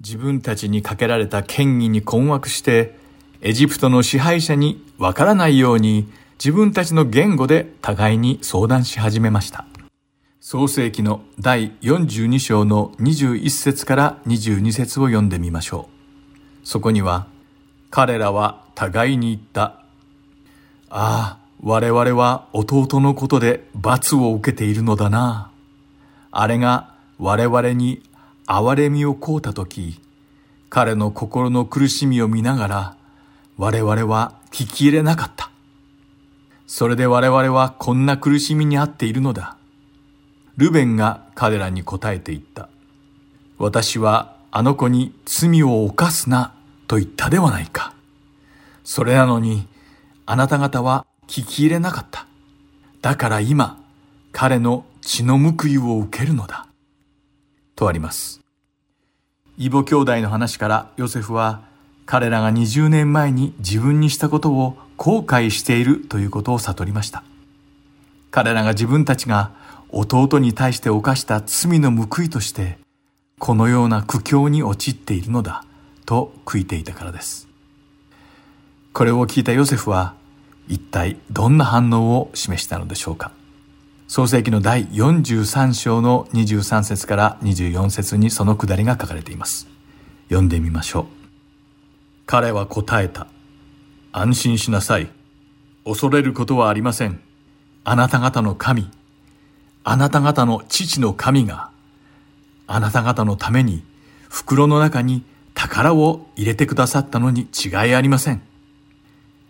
自分たちにかけられた権威に困惑してエジプトの支配者にわからないように自分たちの言語で互いに相談し始めました。創世記の第42章の21節から22節を読んでみましょう。そこには、彼らは互いに言った。ああ、我々は弟のことで罰を受けているのだな。あれが我々に憐れみをこうたとき、彼の心の苦しみを見ながら、我々は聞き入れなかった。それで我々はこんな苦しみにあっているのだ。ルベンが彼らに答えて言った。私はあの子に罪を犯すなと言ったではないか。それなのにあなた方は聞き入れなかった。だから今彼の血の報いを受けるのだ。とあります。イボ兄弟の話からヨセフは彼らが20年前に自分にしたことを後悔しているということを悟りました。彼らが自分たちが弟に対して犯した罪の報いとして、このような苦境に陥っているのだ、と悔いていたからです。これを聞いたヨセフは、一体どんな反応を示したのでしょうか。創世記の第43章の23節から24節にそのくだりが書かれています。読んでみましょう。彼は答えた。安心しなさい。恐れることはありません。あなた方の神、あなた方の父の神が、あなた方のために袋の中に宝を入れてくださったのに違いありません。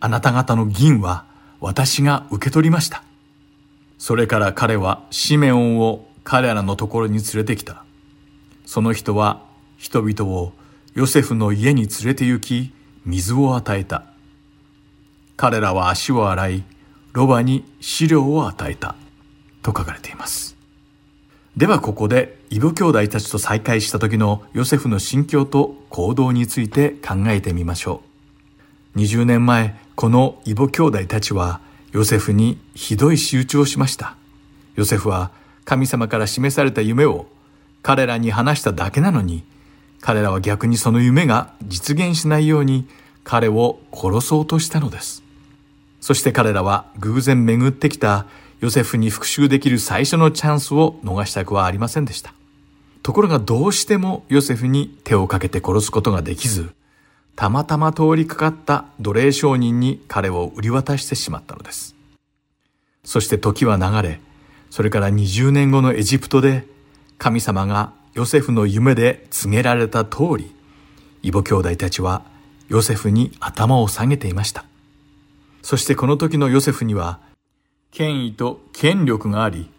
あなた方の銀は私が受け取りました。それから彼はシメオンを彼らのところに連れてきた。その人は人々をヨセフの家に連れて行き、水を与えた。彼らは足を洗い、ロバに飼料を与えた。と書かれています。ではここでイブ兄弟たちと再会した時のヨセフの心境と行動について考えてみましょう。20年前、このイボ兄弟たちはヨセフにひどい仕打ちをしました。ヨセフは神様から示された夢を彼らに話しただけなのに、彼らは逆にその夢が実現しないように彼を殺そうとしたのです。そして彼らは偶然巡ってきたヨセフに復讐できる最初のチャンスを逃したくはありませんでした。ところがどうしてもヨセフに手をかけて殺すことができず、たまたま通りかかった奴隷商人に彼を売り渡してしまったのです。そして時は流れ、それから20年後のエジプトで神様がヨセフの夢で告げられた通り、イボ兄弟たちはヨセフに頭を下げていました。そしてこの時のヨセフには権威と権力があり、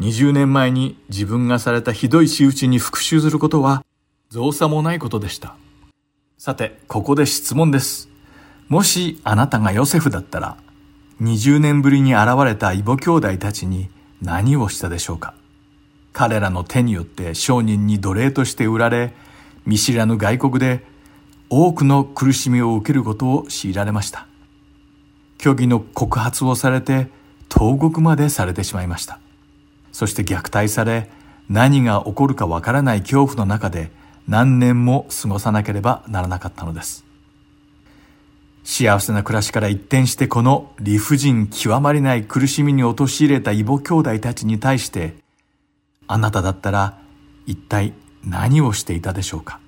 20年前に自分がされたひどい仕打ちに復讐することは造作もないことでした。さて、ここで質問です。もしあなたがヨセフだったら、20年ぶりに現れたイボ兄弟たちに何をしたでしょうか？彼らの手によって商人に奴隷として売られ、見知らぬ外国で多くの苦しみを受けることを強いられました。虚偽の告発をされて投獄までされてしまいました。そして虐待され、何が起こるかわからない恐怖の中で何年も過ごさなければならなかったのです。幸せな暮らしから一転してこの理不尽極まりない苦しみに陥れた異母兄弟たちに対して、あなただったら一体何をしていたでしょうか？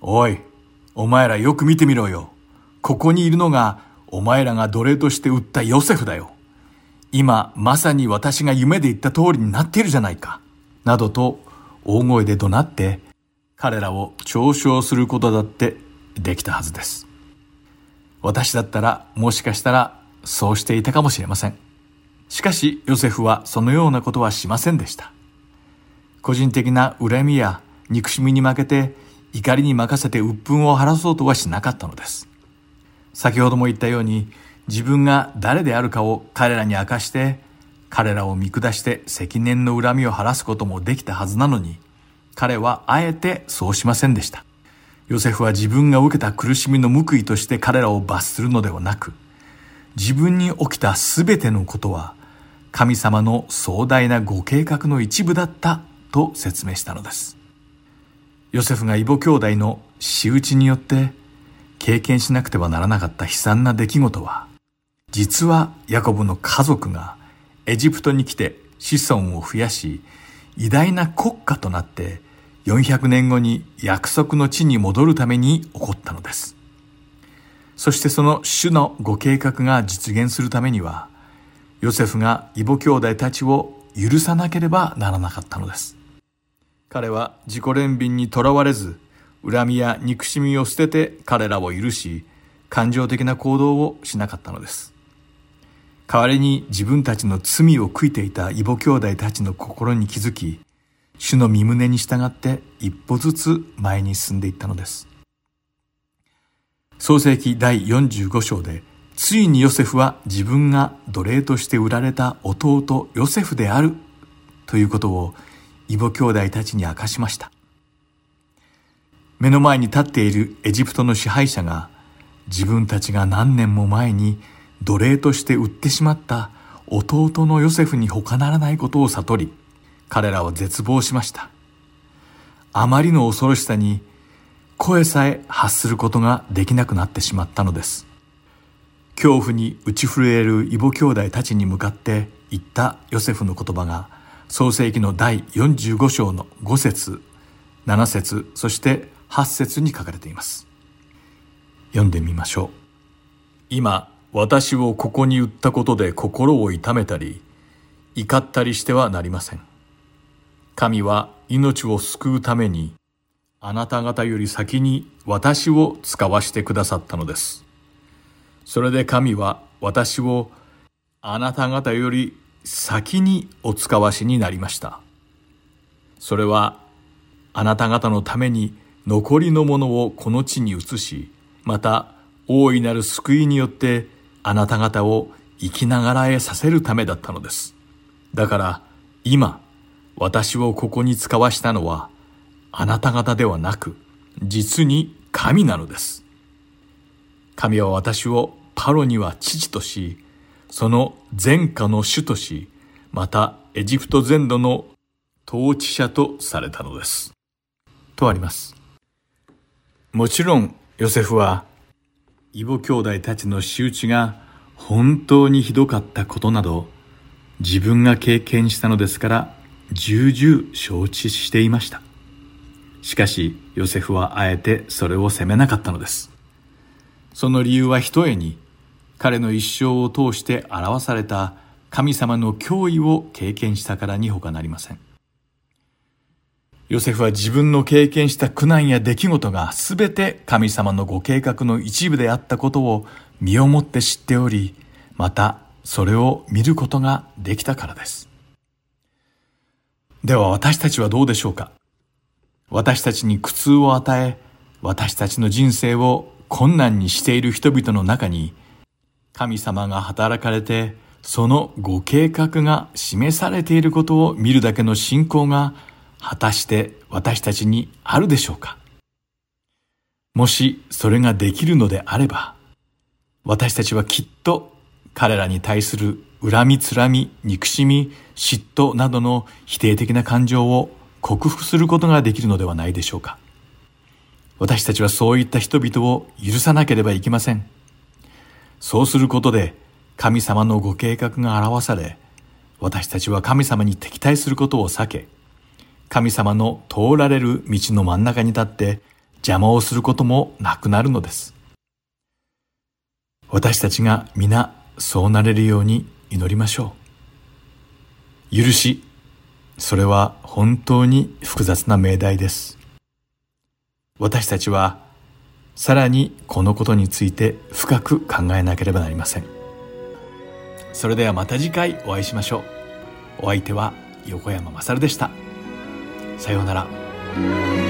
おい、お前らよく見てみろよ。ここにいるのがお前らが奴隷として売ったヨセフだよ。今、まさに私が夢で言った通りになっているじゃないか。などと大声で怒鳴って彼らを嘲笑することだってできたはずです。私だったらもしかしたらそうしていたかもしれません。しかしヨセフはそのようなことはしませんでした。個人的な恨みや憎しみに負けて怒りに任せて鬱憤を晴らそうとはしなかったのです。先ほども言ったように自分が誰であるかを彼らに明かして彼らを見下して積年の恨みを晴らすこともできたはずなのに彼はあえてそうしませんでした。ヨセフは自分が受けた苦しみの報いとして彼らを罰するのではなく自分に起きた全てのことは神様の壮大なご計画の一部だったと説明したのです。ヨセフが異母兄弟の仕打ちによって経験しなくてはならなかった悲惨な出来事は、実はヤコブの家族がエジプトに来て子孫を増やし、偉大な国家となって400年後に約束の地に戻るために起こったのです。そしてその主のご計画が実現するためには、ヨセフが異母兄弟たちを許さなければならなかったのです。彼は自己憐憫にとらわれず、恨みや憎しみを捨てて彼らを許し、感情的な行動をしなかったのです。代わりに自分たちの罪を悔いていた異母兄弟たちの心に気づき、主の身胸に従って一歩ずつ前に進んでいったのです。創世記第45章で、ついにヨセフは自分が奴隷として売られた弟ヨセフであるということを異母兄弟たちに明かしました。目の前に立っているエジプトの支配者が自分たちが何年も前に奴隷として売ってしまった弟のヨセフに他ならないことを悟り、彼らは絶望しました。あまりの恐ろしさに声さえ発することができなくなってしまったのです。恐怖に打ち震える異母兄弟たちに向かって言ったヨセフの言葉が創世記の第45章の5節7節そして8節に書かれています。読んでみましょう。今私をここに売ったことで心を痛めたり怒ったりしてはなりません。神は命を救うためにあなた方より先に私を使わしてくださったのです。それで神は私をあなた方より先にお使わしになりました。それはあなた方のために残りのものをこの地に移し、また大いなる救いによってあなた方を生きながらえさせるためだったのです。だから今私をここに使わしたのはあなた方ではなく実に神なのです。神は私をパロには父とし、その前科の主とし、またエジプト全土の統治者とされたのです。とあります。もちろん、ヨセフは、異母兄弟たちの仕打ちが本当にひどかったことなど、自分が経験したのですから、重々承知していました。しかし、ヨセフはあえてそれを責めなかったのです。その理由はひとえに、彼の一生を通して表された神様の脅威を経験したからに他なりません。ヨセフは自分の経験した苦難や出来事が全て神様のご計画の一部であったことを身をもって知っており、またそれを見ることができたからです。では私たちはどうでしょうか？私たちに苦痛を与え、私たちの人生を困難にしている人々の中に神様が働かれて、そのご計画が示されていることを見るだけの信仰が果たして私たちにあるでしょうか？もしそれができるのであれば、私たちはきっと彼らに対する恨みつらみ、憎しみ、嫉妬などの否定的な感情を克服することができるのではないでしょうか？私たちはそういった人々を許さなければいけません。そうすることで神様のご計画が表され、私たちは神様に敵対することを避け、神様の通られる道の真ん中に立って邪魔をすることもなくなるのです。私たちが皆そうなれるように祈りましょう。許し、それは本当に複雑な命題です。私たちはさらにこのことについて深く考えなければなりません。それではまた次回お会いしましょう。お相手は横山まさるでした。さようなら。